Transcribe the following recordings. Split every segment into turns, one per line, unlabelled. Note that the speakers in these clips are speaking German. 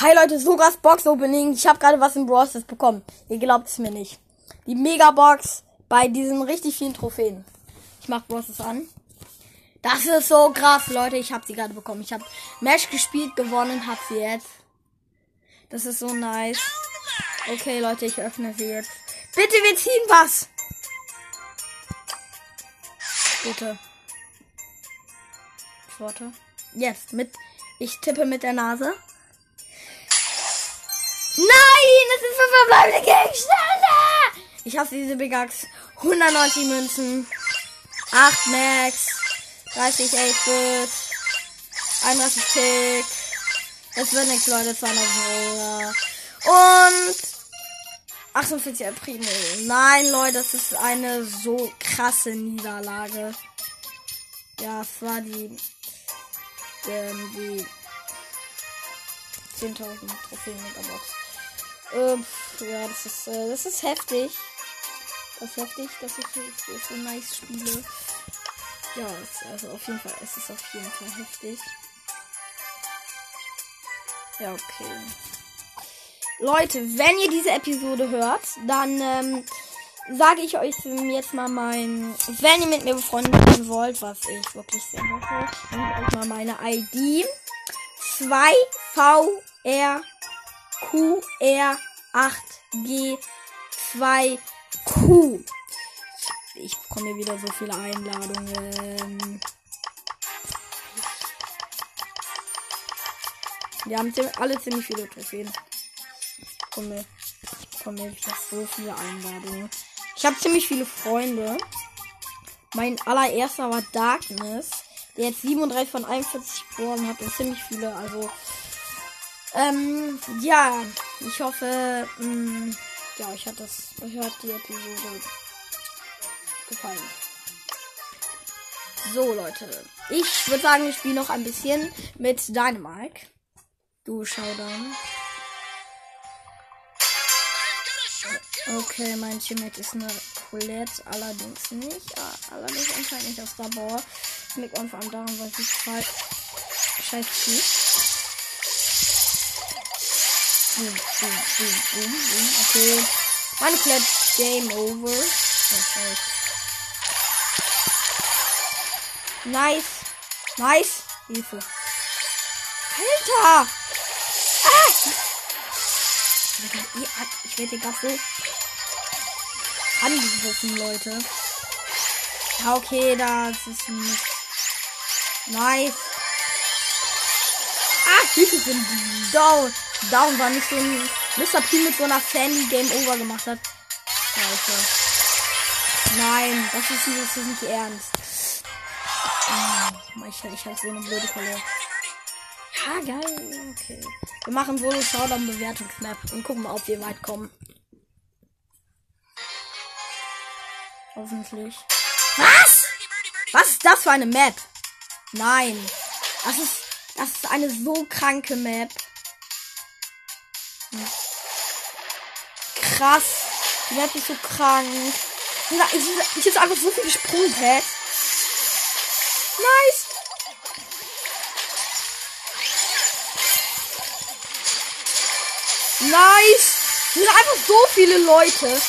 Hi Leute, Sogas Box Opening. Ich habe gerade was im Stars bekommen. Ihr glaubt es mir nicht. Die Megabox bei diesen richtig vielen Trophäen. Ich mach Stars an. Das ist so krass, Leute. Ich habe sie gerade bekommen. Ich habe Match gespielt, gewonnen, hab sie jetzt. Das ist so nice. Okay, Leute, ich öffne sie jetzt. Bitte, wir ziehen was. Bitte. Ich warte. Jetzt, mit. Ich tippe mit der Nase. Nein, das sind fünf verbleibende Gegenstände. Ich hasse diese Big Axe. 190 Münzen. 8 Max. 30 8-Bit. 31 Tick. Das wird nichts, Leute. 200 Euro. Und 48 El Primo. Nein, Leute, das ist eine so krasse Niederlage. Ja, es war die, ähm, die 10.000 Trophäen Ähm, ja, das ist, äh, das ist heftig. Das ist heftig, dass ich so, so nice spiele. Ja, es, also auf jeden Fall, es ist auf jeden Fall heftig. Ja, okay. Leute, wenn ihr diese Episode hört, dann ähm, sage ich euch jetzt mal mein, wenn ihr mit mir befreundet sein wollt, was ich wirklich sehr hoffe, dann euch mal meine ID 2VRQR8G2Q. Ich bekomme wieder so viele Einladungen. Wir haben alle ziemlich viele Trophäen bekomme, ich bekomme wieder so viele Einladungen. Ich habe ziemlich viele Freunde. Mein allererster war Darkness, der jetzt 37 von 41 geworden hat und ziemlich viele. Also, ähm, ja, ich hoffe, mh, mm, ja, euch hat das, euch hat die Episode gefallen. So, Leute. Ich würde sagen, wir spielen noch ein bisschen mit Dynamike. Du schau dann. Okay, mein Teammate ist eine Colette, allerdings nicht. Allerdings anscheinend nicht aus der Bauer. Liegt einfach an daran, weil sie zwei scheiß. Boom, boom, boom, boom, boom. Okay. Meine Colette, Game Over. Nice. Nice. Hilfe. Alter! Ah! Ich werde hier gerade so angegriffen, Leute. Ja, okay, das ist nicht nice. Ah, Hilfe, sind down. Down war nicht so ein Mr. P mit so einer Sandy Game Over gemacht hat. Scheiße. Nein, das ist, das ist nicht ernst. Oh, ich, ich habe so eine blöde Kolle. Ja, geil. Okay. Wir machen Solo Showdown Bewertungsmap und gucken mal, ob wir weit kommen. Hoffentlich. Was? Was ist das für eine Map? Nein. Das ist, das ist eine so kranke Map. Krass. Die Map ist so krank. Ich jetzt einfach so viele Sprungpads. Nice. Nice. Hier sind einfach so viele Leute.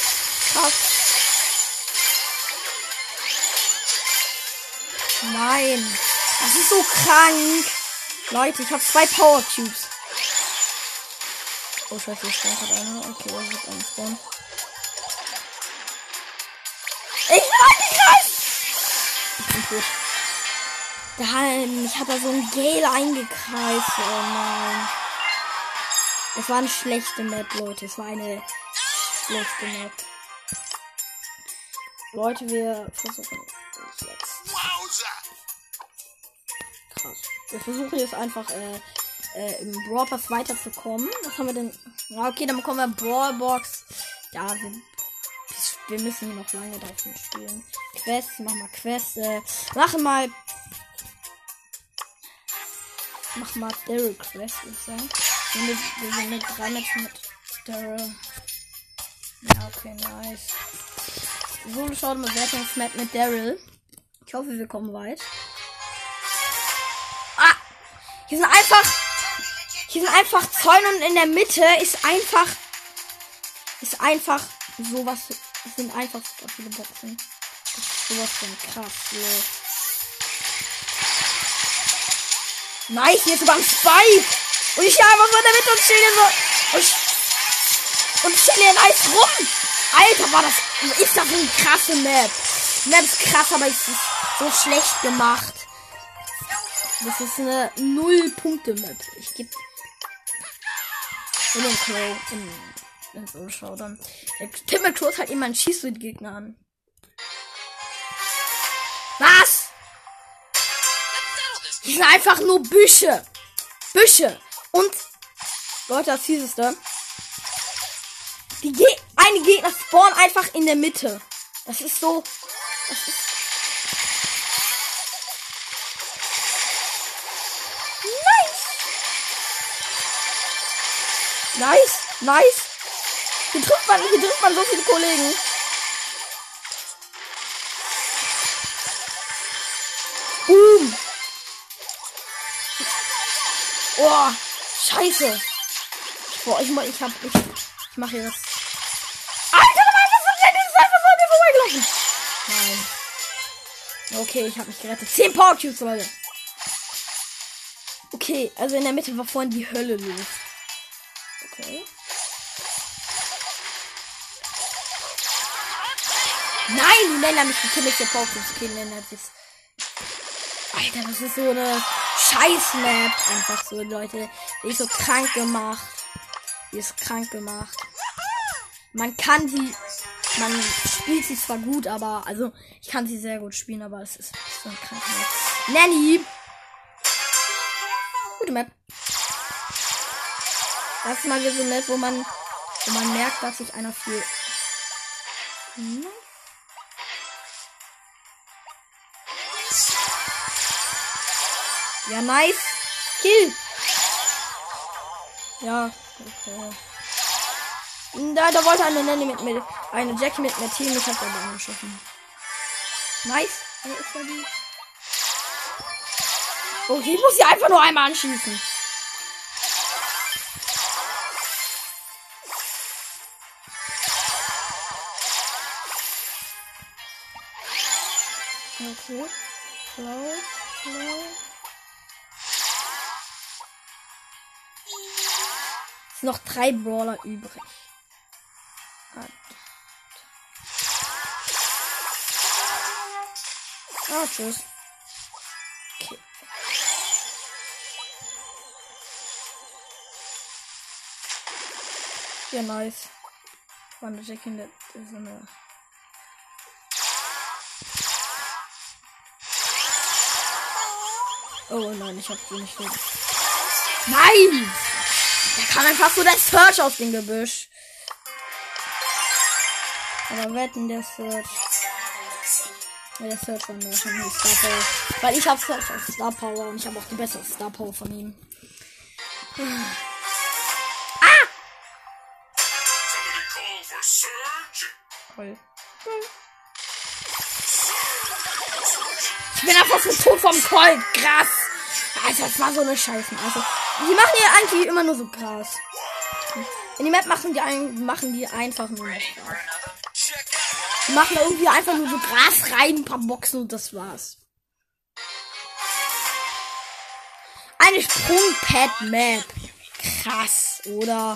Krass. Nein. Das ist so krank. Leute, ich habe zwei Power Cubes. Oh, scheiße, ich stand gerade einer. Okay, das ist ein Spawn. Ich bin angekreist! Ich bin tot. Nein, ich habe da so ein Gale eingekreist. Oh nein. Es war eine schlechte Map, Leute. Es war eine schlechte Map. Leute, wir versuchen jetzt. Krass. Wir versuchen jetzt einfach äh, äh, im Brawl Pass weiterzukommen. Was haben wir denn? Ja, okay, dann bekommen wir Brawl Box. Ja, wir, wir müssen hier noch lange drauf spielen. Quest, mach mal Quest. Äh, machen mal. Mach mal Daryl Quest, würde ich sagen. Wir sind mit drei Matches mit Daryl. Ja, okay, nice. So, schaut mal Wertungsmap mit Daryl. Ich hoffe, wir kommen weit. Ah! Hier sind einfach Hier sind einfach Zäune und in der Mitte ist einfach. Ist einfach sowas. Sind einfach super viele Boxen. Das ist sowas von krass, los. Nice, hier ist sogar ein Spike. Und ich habe einfach so in der Mitte und chill hier so. Und, ich- und chill hier nice rum. Alter, war das. Ist das eine krasse Map. Map ist krass, aber ist so schlecht gemacht. Das ist eine Null-Punkte-Map. Ich gebe. In den Clay. In, in so Showdown. Tim McCrow hat immer einen Schieß mit Gegner an. Was? Die sind einfach nur Büsche. Büsche. Und, Leute, das fieseste. Die Ge eine Gegner spawnen einfach in der Mitte. Das ist so. Das ist. Nice. Nice. Hier trifft man, hier trifft man so viele Kollegen. Boom. Oh, scheiße. Boah, ich mach, ich hab, ich, ich mach hier das. Alter, war das schnell, das ist einfach so an mir vorbeigelaufen. Nein. Okay, ich hab mich gerettet. 10 Power Cubes, Leute. Okay, also in der Mitte war vorhin die Hölle los. Die Länder mich gekillt, der Cubes. Okay, Länder ist. Alter, das ist so eine Scheiß-Map. Einfach so, Leute. Die ist so krank gemacht. Die ist krank gemacht. Man kann sie. Man spielt sie zwar gut, aber. Also, ich kann sie sehr gut spielen, aber es ist so ein krank Map. Nanny! Gute Map. Das ist mal so eine Map, wo man. Wo man merkt, dass sich einer viel. Hm? Ja, nice. Kill. Ja, okay. Da, da wollte eine Nanny mit mir, eine Jackie mit mir Team, ich hab aber angeschossen. Nice. Wo ist da die? Okay, ich muss sie einfach nur einmal anschießen. Noch drei Brawler übrig. Ah, tschüss. Okay. Ja, nice. War eine Jack in der so eine. Oh nein, ich hab sie nicht. Nein! Da kam einfach so der Search aus dem Gebüsch. Aber wetten, der Search. Der Search von von der Star Power. Weil ich habe Search auf Star Power und ich habe auch die bessere Star Power von ihm. Ah!
Surge.
Toll. Ich bin einfach so tot vom Colt. Krass. Alter, das war so eine Scheiße. Also, die machen hier eigentlich immer nur so Gras. In die Map machen die, ein, machen die einfach nur Gras. Die machen da irgendwie einfach nur so Gras rein, ein paar Boxen und das war's. Eine Sprungpad-Map. Krass, oder?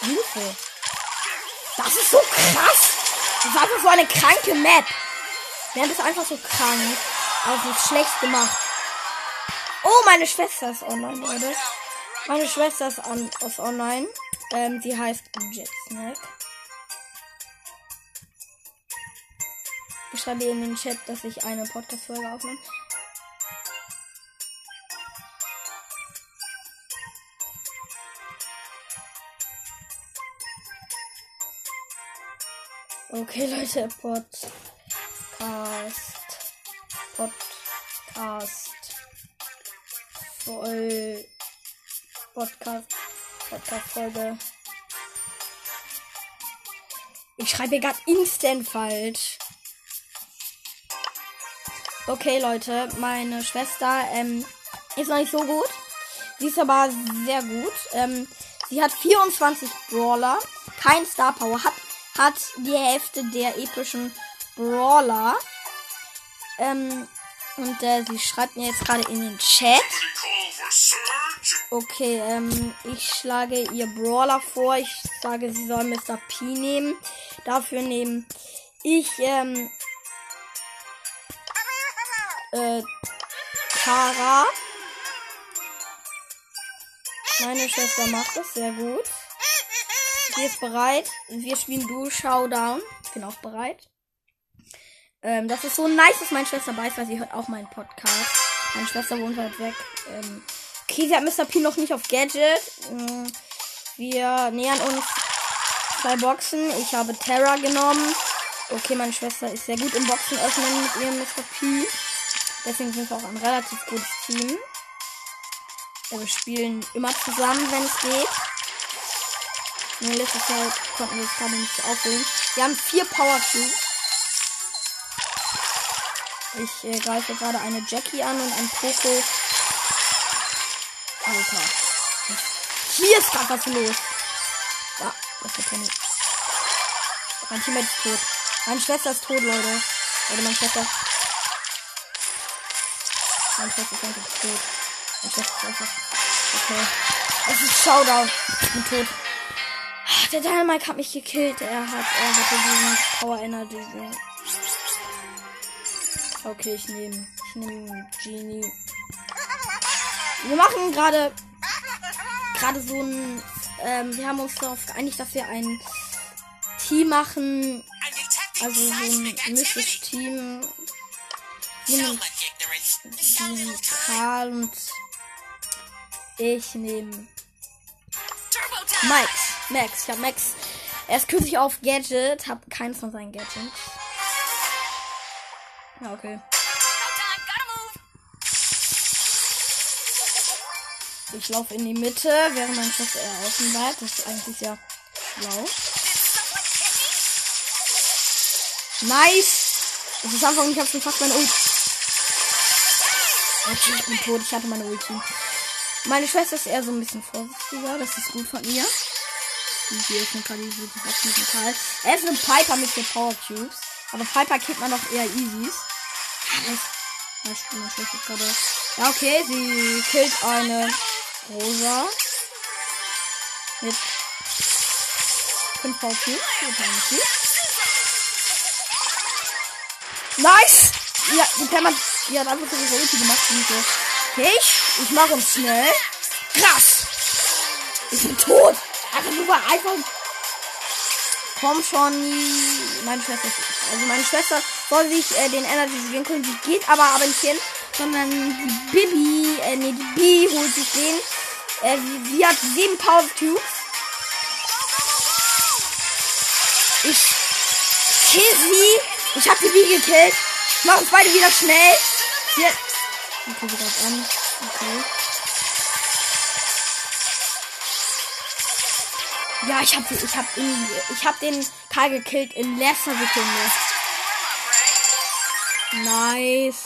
Hilfe. Das ist so krass. Das ist einfach so eine kranke Map. Das ist einfach so krank. Es ist schlecht gemacht. Oh, meine Schwester ist online, Leute. Meine Schwester ist, on, ist online. Ähm, sie heißt Jetsnack. Ich schreibe ihr in den Chat, dass ich eine Podcast-Folge aufnehme. Okay, Leute, Podcast. Podcast. Voll. Podcast. Podcast-Folge. Ich schreibe gerade instant falsch. Okay, Leute, meine Schwester ähm, ist noch nicht so gut. Sie ist aber sehr gut. Ähm, sie hat 24 Brawler, kein Star Power, hat, hat die Hälfte der epischen Brawler. Ähm, und äh, sie schreibt mir jetzt gerade in den Chat. Okay, ähm, ich schlage ihr Brawler vor. Ich sage, sie soll Mr. P nehmen. Dafür nehmen ich, ähm, äh, Tara. Meine Schwester macht das sehr gut. Sie ist bereit. Wir spielen Duo Showdown. Ich bin auch bereit. Ähm, das ist so nice, dass meine Schwester weiß, weil sie hört auch meinen Podcast. Meine Schwester wohnt weit weg. Ähm, okay, sie hat Mr. P noch nicht auf Gadget. Ähm, wir nähern uns zwei Boxen. Ich habe Terra genommen. Okay, meine Schwester ist sehr gut im Boxen öffnen mit ihrem Mr. P. Deswegen sind wir auch ein relativ gutes Team. Ja, wir spielen immer zusammen, wenn es geht. Nur letztes Jahr konnten wir es gerade nicht aufholen. Wir haben vier Power Cubes. Ich äh, greife gerade eine Jackie an und ein Poco. Alter. Hier ist gerade was los. Ja, das wird keine. Mein Teammate ist tot. Meine Schwester ist tot, Leute. Leute, meine Schwester. Meine Schwester ist einfach tot. Meine Schwester ist einfach. Okay. Es ist Showdown. Ich bin tot. Ah, Der Dynamite hat mich gekillt. Er hat, er hatte diesen Power Energy. Okay, ich nehme, ich nehme Genie. Wir machen gerade, gerade so ein, ähm, wir haben uns darauf geeinigt, dass wir ein Team machen, also so ein mystisches. Team.
Little time.
Karl und ich nehme. Max. Max, ich hab Max erst kürzlich auf Gadget, hab keins von seinen Gadgets. Ja, okay.
Gotta move.
Ich laufe in die Mitte, während mein Schwester eher außen bleibt. Das ist eigentlich sehr schlau. Nice! Das ist einfach, ich hab schon fast meine Ulti. Okay, ich bin tot, ich hatte meine Ulti. Meine Schwester ist eher so ein bisschen vorsichtiger, das ist gut von ihr. Und hier ist eine Kali, die auf diesen Teil. Er ist ein Piper mit den Power Cubes. Aber Piper killt man doch eher Easys. Ja, okay, sie killt eine Rosa. Mit 5 Power Cubes. Mit einem Cube. Nice! Ja, die Pammer, die hat einfach ihre Ulti gemacht. So, okay, ich, ich mache uns schnell. Krass! Ich bin tot! Einfach nur einfach. Komm schon, meine Schwester. ist- Also meine Schwester soll sich äh, den Energy Drink holen. Die geht aber aber nicht hin, sondern die Bibi, äh, nee, die Bi holt sich den. Äh, sie, sie hat sieben Power Cubes. Ich kill sie. Ich hab die Bi gekillt. Ich mach uns beide wieder schnell. Hier. Okay, greift an. Okay. Ja, ich hab, ich hab, ich hab den Karl gekillt in letzter Sekunde. Nice.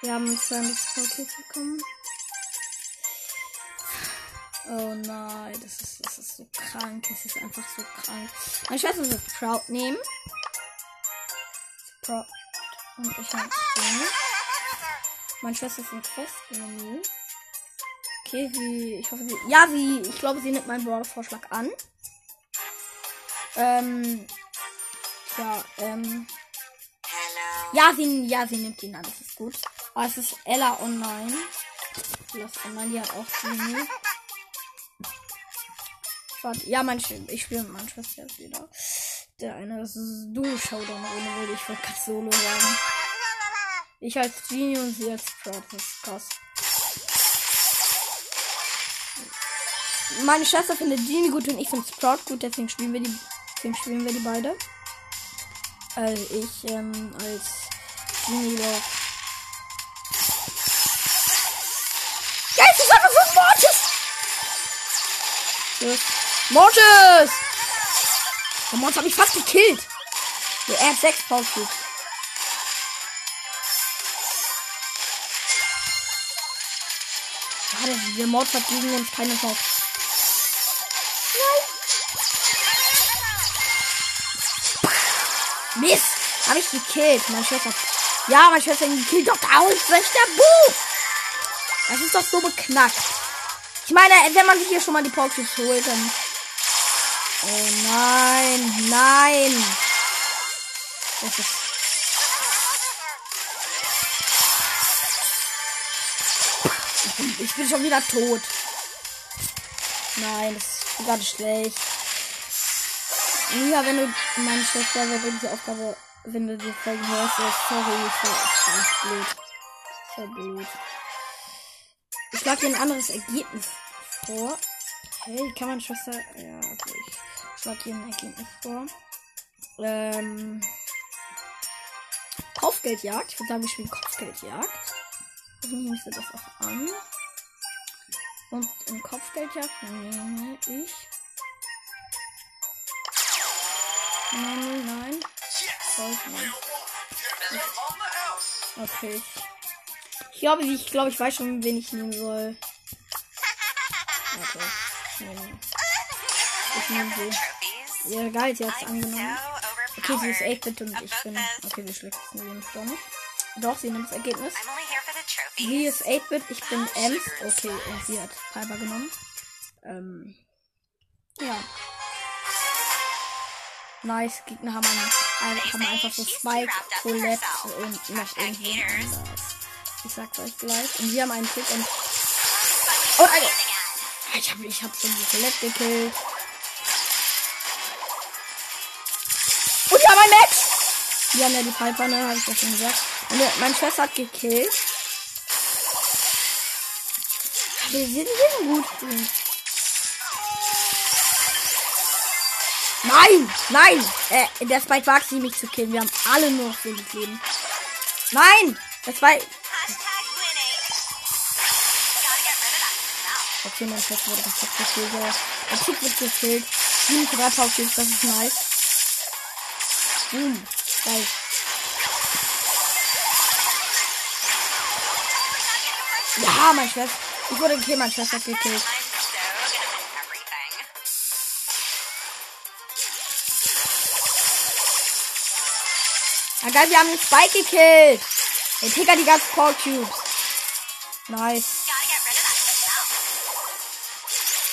Wir haben zwei Kills bekommen. Oh nein, das ist, das ist so krank. Das ist einfach so krank. Meine Schwester wird Proud nehmen. Proud. Und ich hab den. Meine Schwester ist ein Quest. Okay, sie, ich hoffe, sie, ja, sie, ich glaube, sie nimmt meinen Brawler-Vorschlag an. Ähm, ja, ähm, ja, sie, ja, sie nimmt ihn an, das ist gut. Aber es ist Ella online. Ella online, die hat auch Genie. Warte, ja, mein, ich spiele mit meiner Schwester jetzt wieder. Der eine ist Duo-Showdown ohne Wilde. Ich wollte gerade Solo sagen. Ich als Genie und sie als Sprout. Das ist krass. Meine Schwester findet Genie gut und ich finde Sprout gut, deswegen spielen wir die, Deswegen spielen wir die beide. Also ich ähm, als Genie-Lauf. Geist, ich habe fünf Mortis! Ja. Der Mortis hat mich fast gekillt. Der hat 6 Powercube. Der Mord hat gegen uns keine Chance. Nein! Mist! Hab ich gekillt. Meine Schwester. Ja, meine Schwester gekillt. Doch, ist der Buch! Das ist doch so beknackt. Ich meine, wenn man sich hier schon mal die Pokéchips holt, dann. Oh nein, nein. Das ist. Ich bin schon wieder tot. Nein, das ist gerade schlecht. Ja, wenn du meine Schwester, wenn du diese Aufgabe, wenn du die Folge hörst, sorry, für echt blöd. So blöd. Ich schlage dir ein anderes Ergebnis vor. Hey, kann man Schwester. Ja, okay. Ich schlage hier ein Ergebnis vor. Ähm. Kopfgeldjagd. Ich würde sagen, wir spielen Kopfgeldjagd. Hoffentlich müsste das auch an. Und in Kopfgeldjagd nehme ich. Nein, nein. Man. Okay. Ich glaube, ich glaube, ich weiß schon, wen ich nehmen soll. Okay. Ich nehme, sie. Ja, geil, sie hat es angenommen. Okay, sie ist
overpowered.
8-Bit und ich bin. Okay, wir schlecht sie nämlich doch nicht. Doch, sie nimmt das Ergebnis. Sie ist 8-Bit, ich bin Ems. Okay, und sie hat Piper genommen. Ähm. Ja. Nice, Gegner haben, ein, haben einfach so Spike, Colette und noch irgendwie anders. Ich sag's euch gleich. Und wir haben einen Tick und. Oh, Alter! Ich hab, ich hab schon die Colette gekillt. Und wir haben ein Match! Wir haben ja die Piper, ne? Hab ich ja schon gesagt. Meine, meine Schwester hat gekillt. Wir sind, wir sind gut. Nein! Nein! Äh, der Spike wagt sie mich zu killen. Wir haben alle nur noch wenig Leben. Nein! Der Spike. Okay, mein Schwester wurde perfekt gekillt. Der Tick wird gekillt. 7 3 Powercubes, das ist nice. Boom. Geil. Ja, mein Schwester. Ich wurde gekillt, mein Schwester hat gekillt. Geil, wir haben den Spike gekillt. Der Tick hat die ganzen Power Cubes. Nice.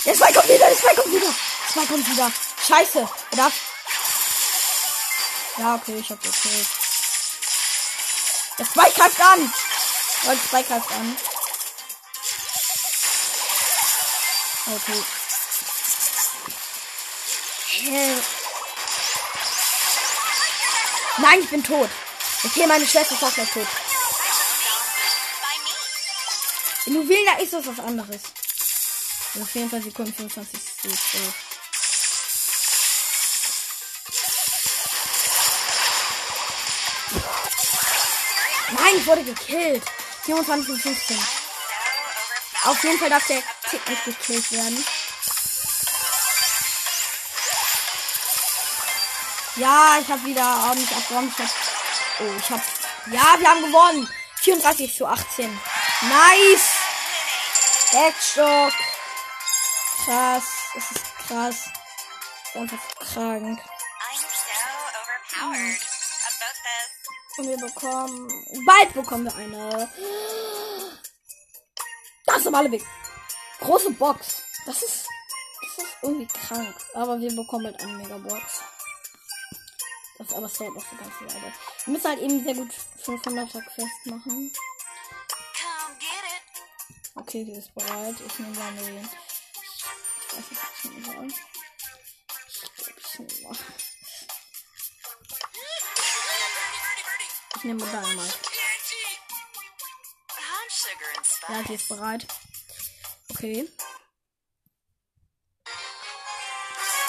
Der Spike kommt wieder, der Spike kommt wieder. Der Spike kommt wieder. Scheiße. Er darf. Ja, okay, ich hab gekillt. Der Spike greift an. Der Spike greift an. Okay. Hä? Nein, ich bin tot. Okay, meine Schwester ist auch gleich tot. Willst, da ist das was anderes. Also 24 Sekunden, 25 Sekunden. Nein, ich wurde gekillt. 24 und 15. Auf jeden Fall darf der Tick nicht gekillt werden. Ja, ich habe wieder ordentlich abgeräumt. Ich hab, oh, ich habe. Ja, wir haben gewonnen. 34 zu 18. Nice. Headstock. Krass. Das ist krass. Ist einfach krank. Und wir bekommen. Bald bekommen wir eine. Das normale Weg. Große Box. Das ist. Das ist irgendwie krank. Aber wir bekommen halt eine Megabox. Das aber es dauert noch so ganz Weile. Wir müssen halt eben sehr gut 500er Quest machen. Okay, sie ist bereit. Ich nehme mal den. Ich weiß nicht, was ich nehmen soll. Ich glaube, ich nehme mal. Ich nehme mal Dynamite. Ja, sie ist bereit. Okay.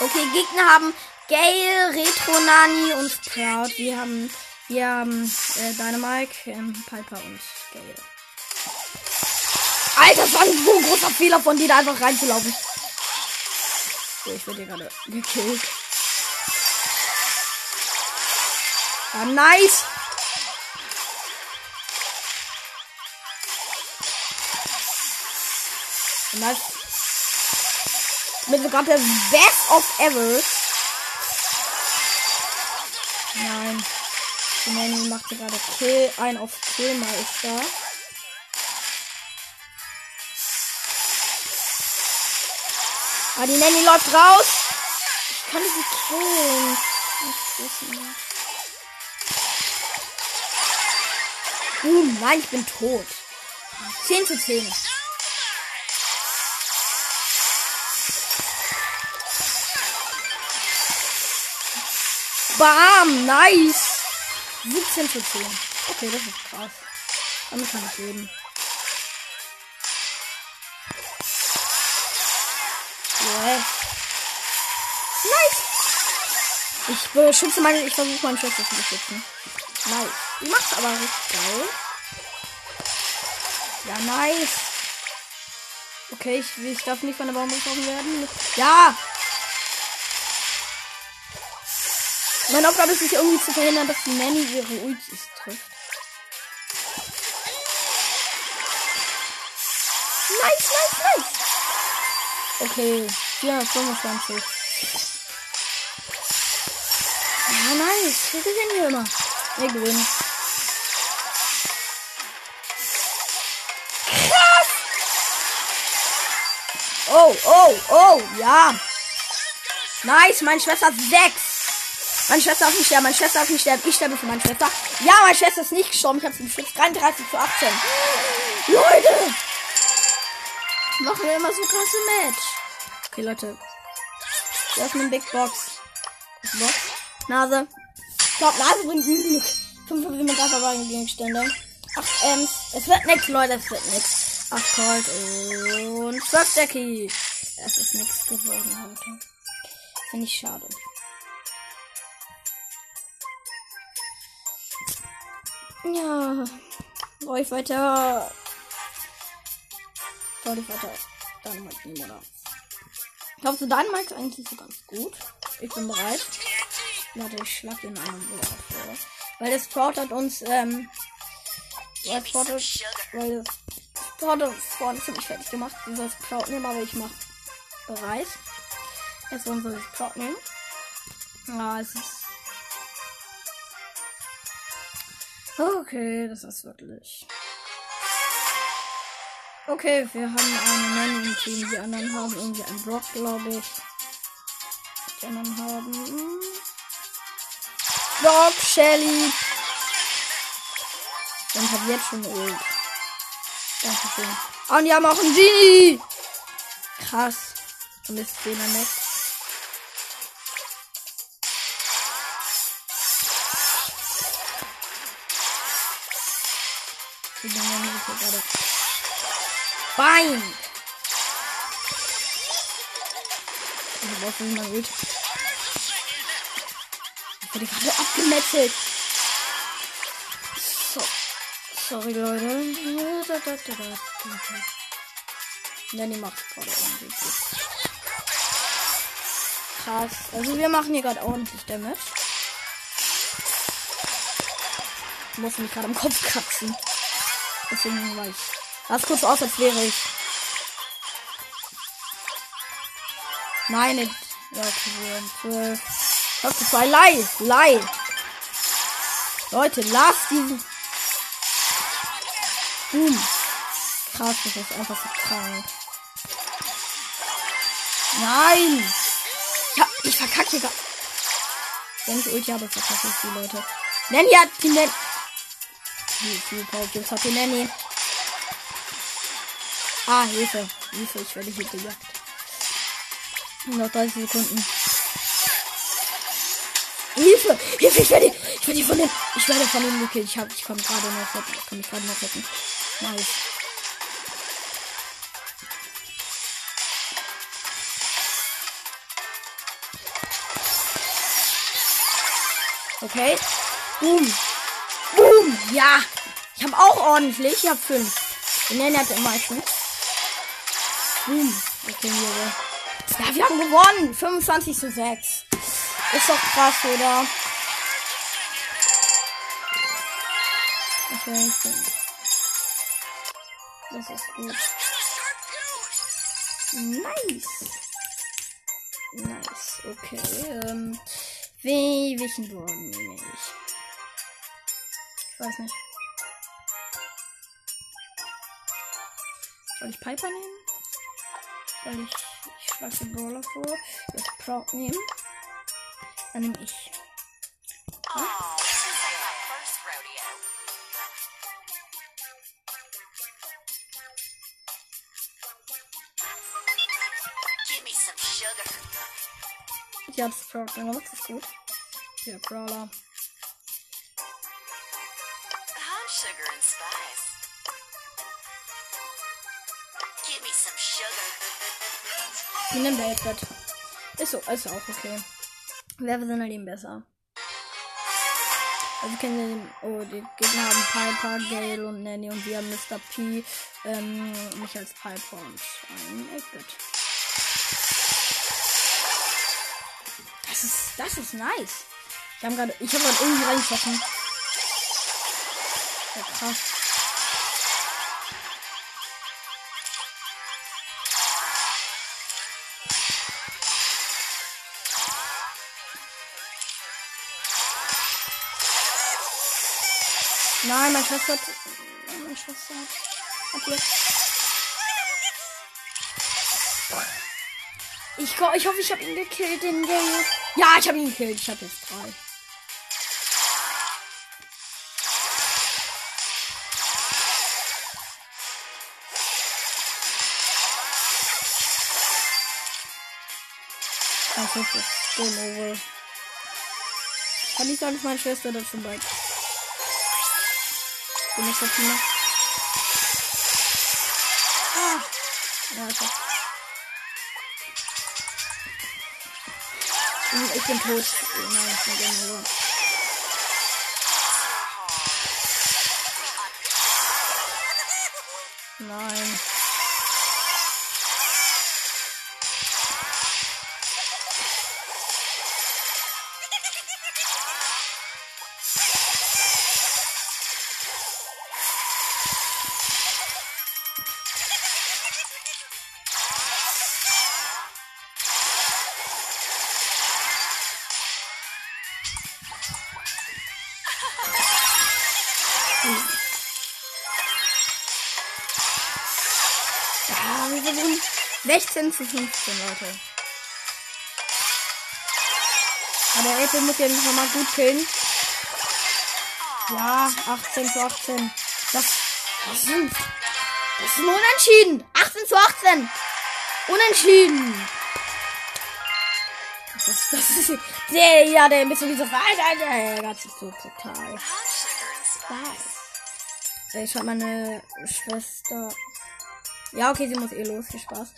Okay, Gegner haben Gale, Retro Nani und Sprout. Wir haben, wir haben äh, Dynamite, ähm, Piper und Gale. Alter, das war ein so großer Fehler von dir, da einfach reinzulaufen. So, ich werde hier gerade gekillt. Ja, nice. Das mit sogar der Best of Ever. Die Nanny macht gerade Kill, ein auf Killmeister. Ah, die Nanny läuft raus. Ich kann sie killen. Boom, nein, ich bin tot. 10 zu 10. Bam, nice. 17 zu 10. Okay, das ist krass. Damit kann ich leben. Yes. Nice. Ich beschütze meine, ich versuche meine Schwester zu beschützen. Nice. Die macht's aber richtig geil. Ja, nice. Okay, ich, ich darf nicht von der Baum getroffen werden. Ja! Meine Aufgabe ist es irgendwie zu verhindern, dass die Nanny ihre Ultis trifft. Nice, nice, nice. Okay, 425. Ja, nice. Wir gewinnen hier immer. Wir gewinnen. Krass! Oh, oh, oh, ja. Nice, meine Schwester hat 6. Meine Schwester darf nicht sterben, meine Schwester darf nicht sterben. Ich sterbe für meine Schwester. Ja, meine Schwester ist nicht gestorben. Ich habe sie beschützt. 33 zu 18. Leute! Machen wir immer so krasse Match. Okay, Leute. Wir öffnen Big Box. Box. Nase. Ich glaube, Nase bringt nie Glück. 5 verbalen Gegenstände. 8 Ems. Es wird nix, Leute. Es wird nix. 8 Colt und 12 Decky. Es ist nix geworden heute. Finde ich schade. Ja. Ich weiter. Ich weiter Dynamite nehmen, oder? Ich glaube, so Dynamite ist eigentlich so ganz gut. Ich bin bereit. Warte, ich schlag den anderen wieder vor. Weil das Sprout hat uns, ähm. Weil das Sprout, weil das Sprout hat uns vorhin ziemlich fertig gemacht. Wir sollen Sprout nehmen, aber ich mach bereit. Jetzt wollen wir Sprout nehmen. Ja, es ist Okay, das ist wirklich. Okay, wir haben eine Nanny im Team. Die anderen haben irgendwie einen Brock, glaube ich. Die anderen haben. Brock, Shelly. Und habe jetzt schon Ult. Dankeschön. Ah, und die haben auch einen Genie. Krass. Und ist Fehler nett. Die Nanny ist hier gerade. Bein! Ich brauche nicht mal Ult. Ich wurde gerade abgemetzelt. So. Sorry, Leute. Da. Nanny macht gerade ordentlich gut. Krass. Also wir machen hier gerade ordentlich Damage. Ich muss mich gerade am Kopf kratzen. Deswegen war ich. Lass kurz aus, als wäre ich. Meine. Ja, okay, wir haben 12. Was ist zwei Lei? Lei. Leute, lass diesen. Boom. Krass, das ist einfach so krank. Nein! Ja, ich verkacke gar. Wenn ich Ulti habe, verkacke ich die Leute. Nanny hat die Nanny. Wie viel Pokémon hat die Nanny? Ah, Hilfe. Hilfe, ich werde hier gejagt. Noch 30 Sekunden. Hilfe! Hilfe, ich werde, ich werde von den, ich werde von den gekillt. Ich hab, ich komme gerade noch retten. Ich mich gerade noch retten. Nice. Okay. Boom. Boom. Ja. Habe auch ordentlich. Ich habe fünf. Den Nanny hat am meisten. Boom. Okay, hier. Ja, wir haben gewonnen. 25 zu 6. Ist doch krass, oder? Okay. Das ist gut. Nice. Nice, okay. Ähm, wie, welchen Brawler nehme ich? Ich weiß nicht. Soll ich Piper nehmen? Soll ich, ich schlage den Brawler vor. Jetzt Proud nehmen. Dann nehme ich.
Oh.
Ja, das Proud genommen. Das ist gut. Ja, Brawler. Ich nehme der Edward. Ist so, ist auch okay. Wer sind halt ihm besser? Also kennen wir den, oh, die Gegner haben Piper, Gale und Nanny und wir haben Mr. P, ähm, mich als Piper und ein 8-Bit. Das ist, das ist nice. Wir haben gerade, ich habe gerade irgendwie reingeschossen. Ja, krass. Nein, mein Schwester hat. Meine Schwester hat. hat jetzt. Ich, ich hoffe, ich habe ihn gekillt, den Gale. Ja, ich habe ihn gekillt. Ich habe jetzt drei. Das ist jetzt Game Over. Kann ich sagen, dass meine Schwester dazu bleibt. Bin ich jetzt noch? Ah. Ja, ich. Ich bin tot. Nein, ich bin Game 16 zu 15, Leute. Aber der Apple muss jetzt nochmal gut killen. Ja, 18 zu 18. Das, das sind, das sind unentschieden. 18 zu 18. Unentschieden. Das das ist, der, ja, der mit so dieser Alter, der ärgert sich so total. Ich habe meine Schwester. Ja, okay, sie muss eh los. Viel Spaß.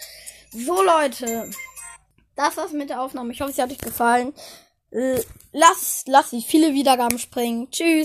So, Leute. Das war's mit der Aufnahme. Ich hoffe, es hat euch gefallen. Lass, lass die viele Wiedergaben springen. Tschüss.